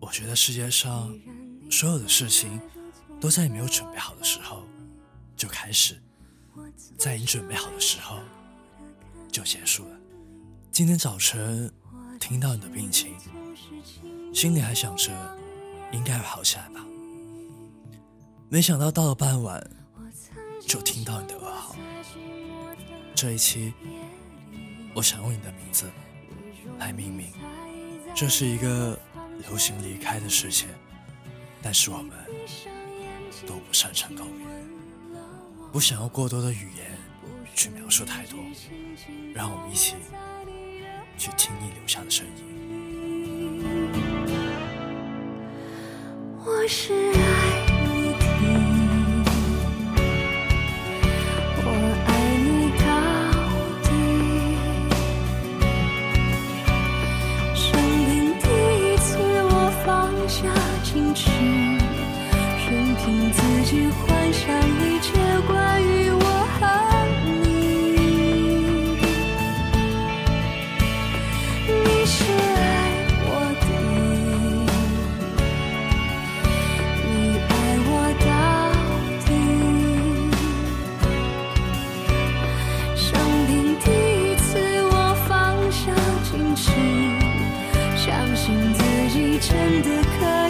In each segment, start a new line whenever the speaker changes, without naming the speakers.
我觉得世界上所有的事情都在你没有准备好的时候就开始，在你准备好的时候就结束了。今天早晨听到你的病情，心里还想着应该会好起来吧，没想到到了傍晚就听到你的噩耗。这一期，我想用你的名字来命名，这是一个。流行离开的世界，但是我们都不擅长告别，不想要过多的语言去描述太多，让我们一起去听你留下的声音。
我是
风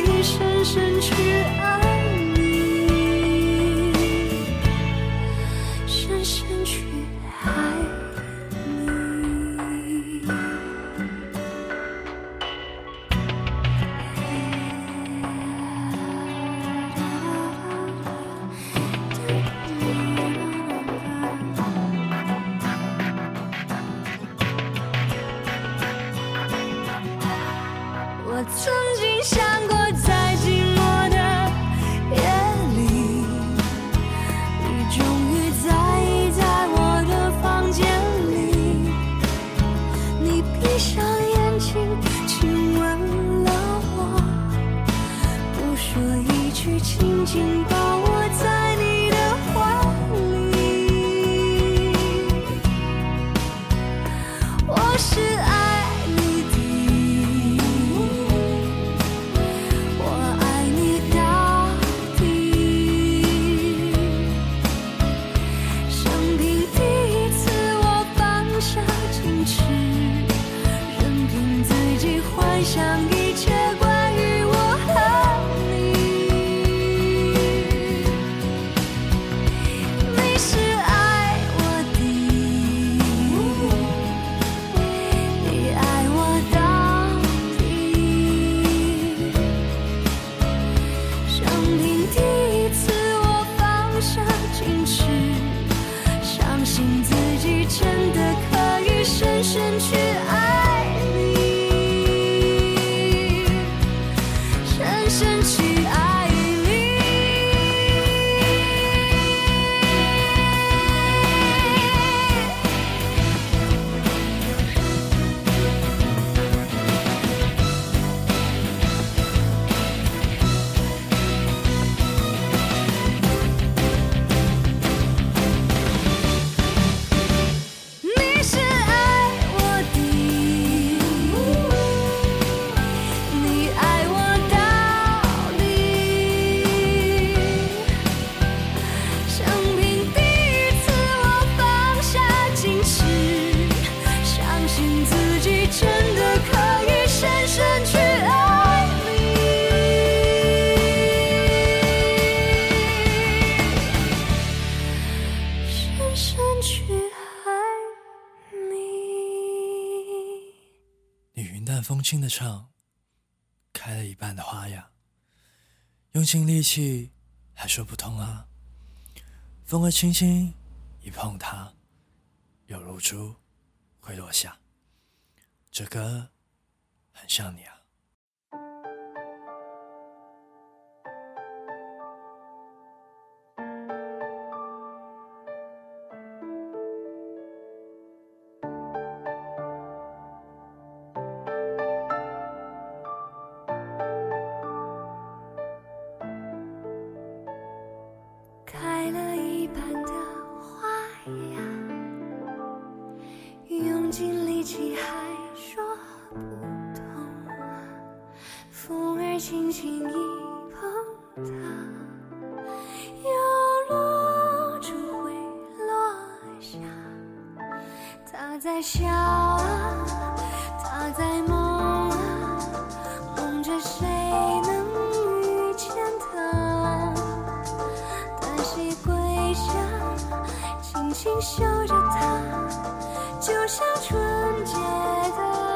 用尽力气还说不通啊。风儿轻轻一碰它，有露珠会落下。这歌很像你啊。下，轻轻嗅着它，就像纯洁的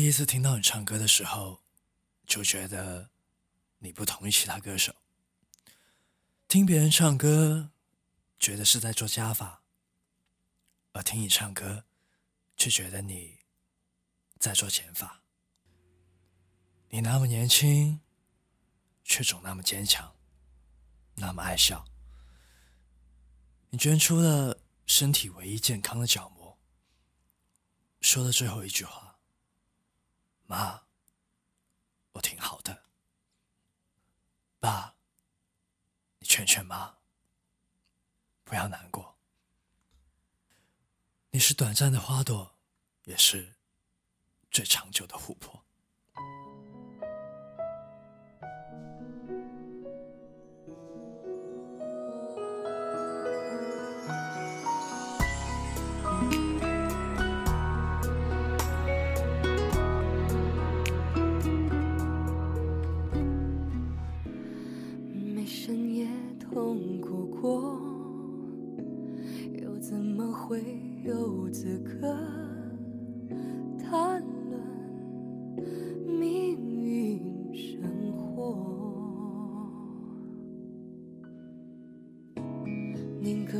第一次听到你唱歌的时候，就觉得你不同于其他歌手。听别人唱歌，觉得是在做加法，而听你唱歌，却觉得你在做减法。你那么年轻，却总那么坚强，那么爱笑。你捐出了身体唯一健康的角膜，说的最后一句话。妈，我挺好的。爸，你劝劝妈，不要难过。你是短暂的花朵，也是最长久的琥珀。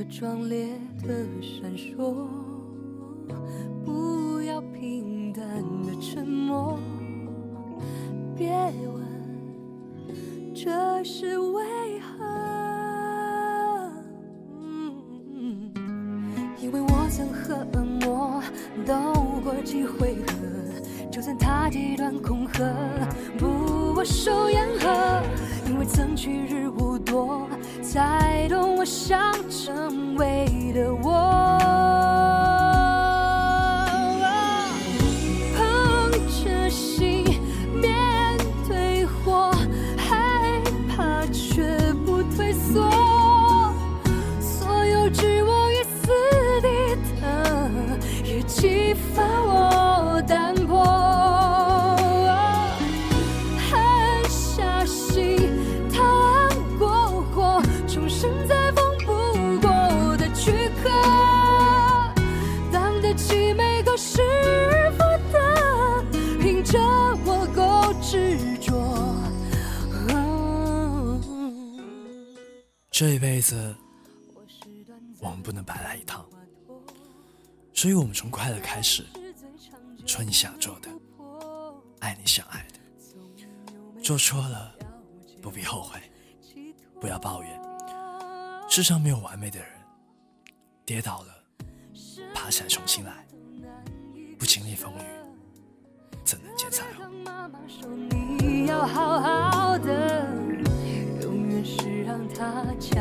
壮烈的闪烁，我
们不能白来一趟，所以我们从快乐开始，做你想做的，爱你想爱的，做错了不必后悔，不要抱怨，世上没有完美的人，跌倒了爬起来重新来，不经历风雨怎能见彩虹？
她骄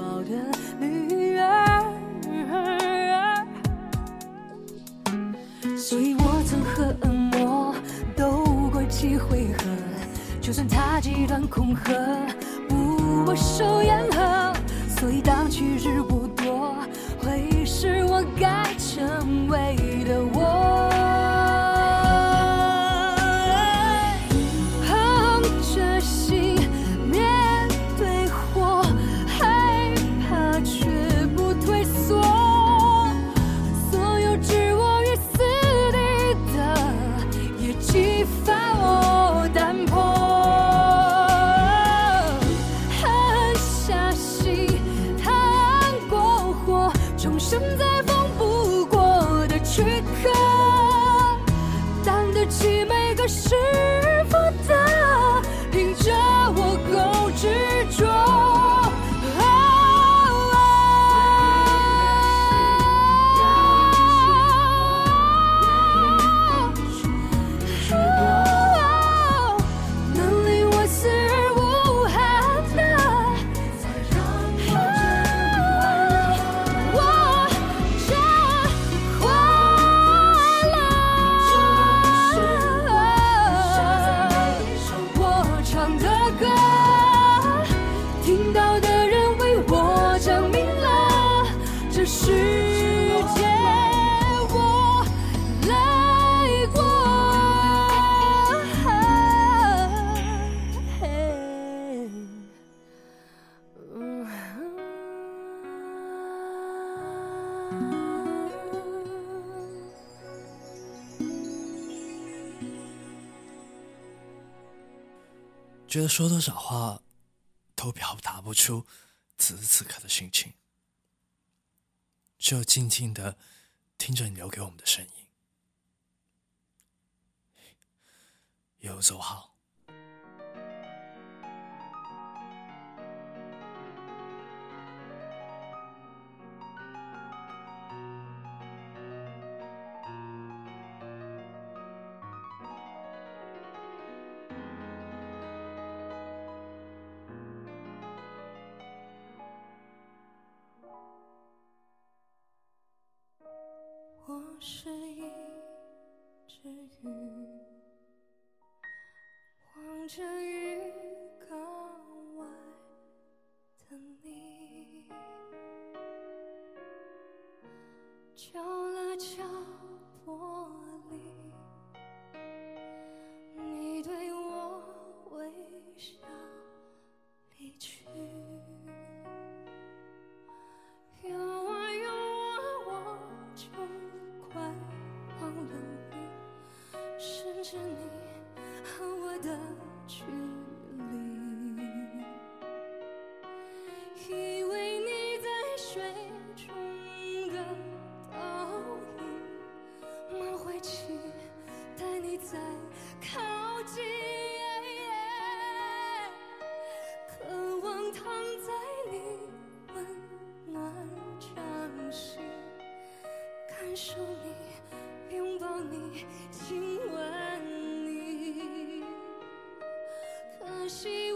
傲的女儿。所以我曾和恶魔斗过几回合，就算他极端恐吓，不我手言和。所以当去日不多，会是我该成为的我。
说多少话都表达不出此时此刻的心情，只有静静的听着你留给我们的声音。游走好。
你，亲吻你。可惜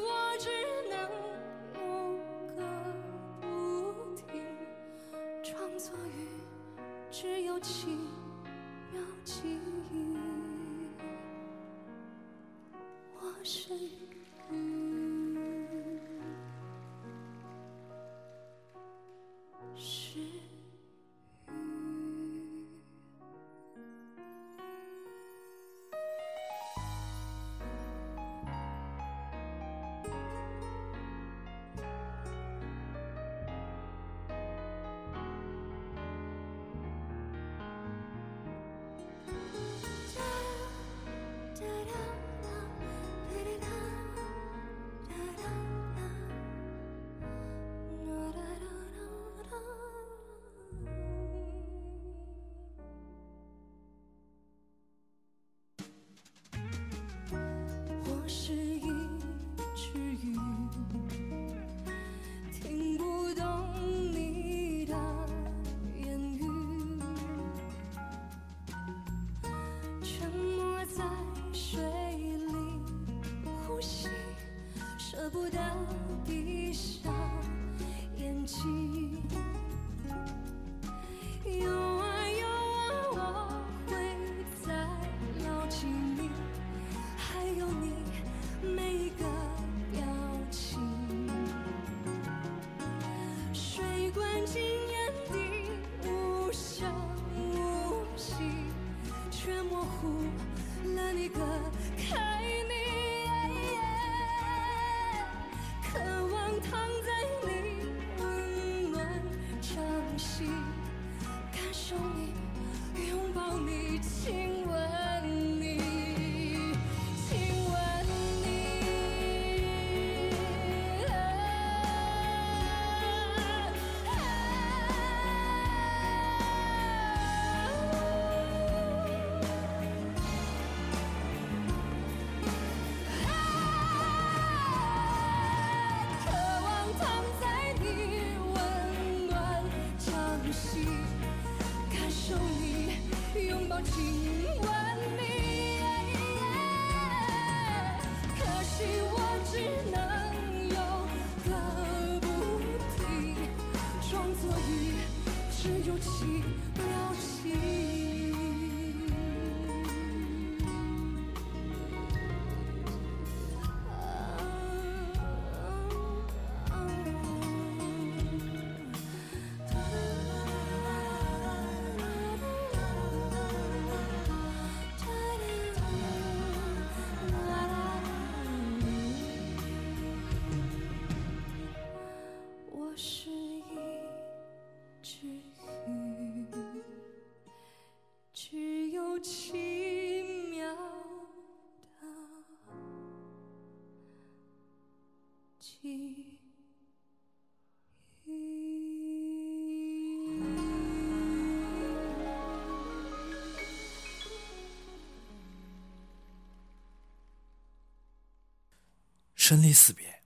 生离死别，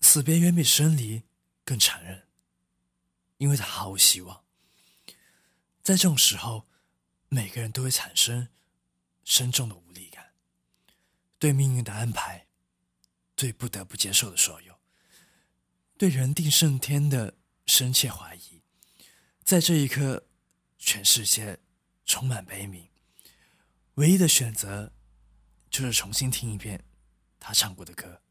死别远比生离更残忍，因为他毫无希望。在这种时候，每个人都会产生深重的无力感，对命运的安排，对不得不接受的所有，对人定胜天的深切怀疑。在这一刻，全世界充满悲悯，唯一的选择就是重新听一遍他唱过的歌。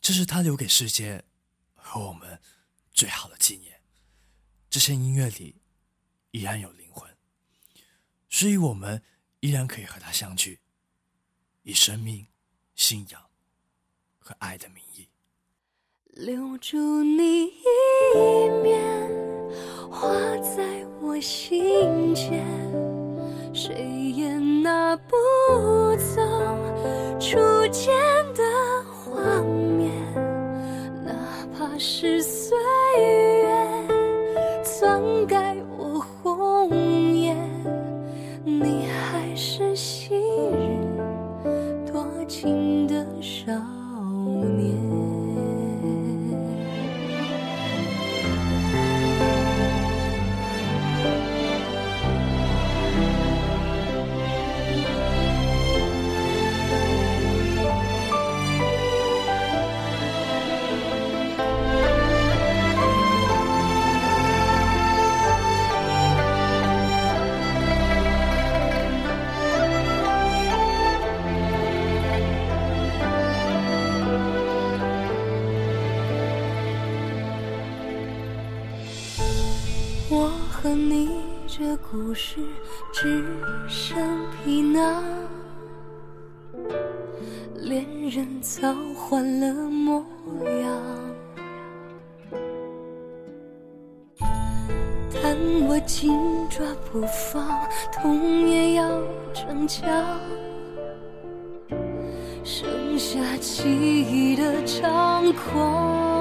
这是他留给世界和我们最好的纪念。这些音乐里依然有灵魂，所以我们依然可以和他相聚，以生命、信仰和爱的名义。
留住你一面，画在我心间，谁也拿不走初见的画面，哪怕是碎和你这故事只剩皮囊，恋人早换了模样。但我紧抓不放，痛也要逞强，剩下记忆的猖狂。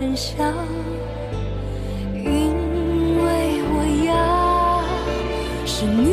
真相，因为我要是你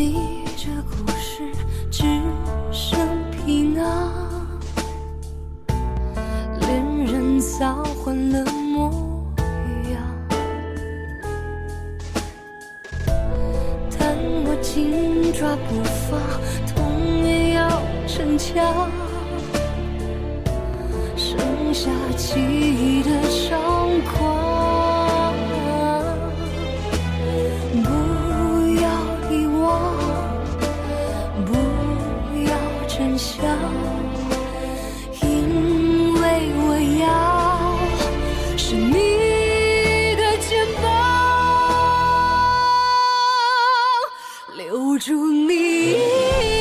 你。你。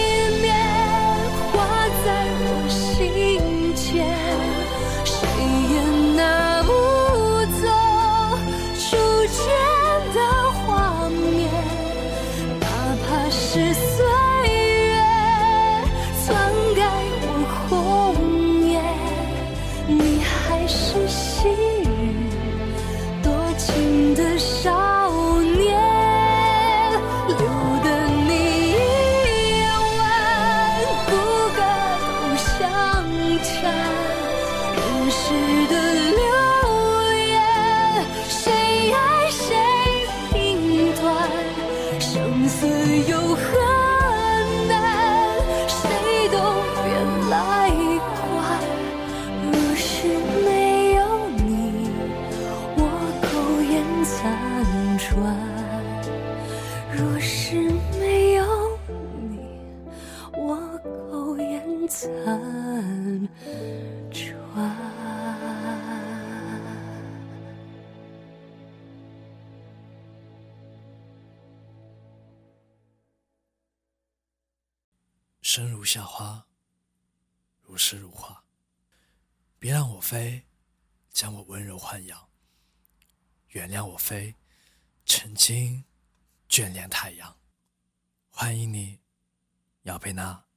原谅我飞曾经眷恋太阳。欢迎你姚贝娜。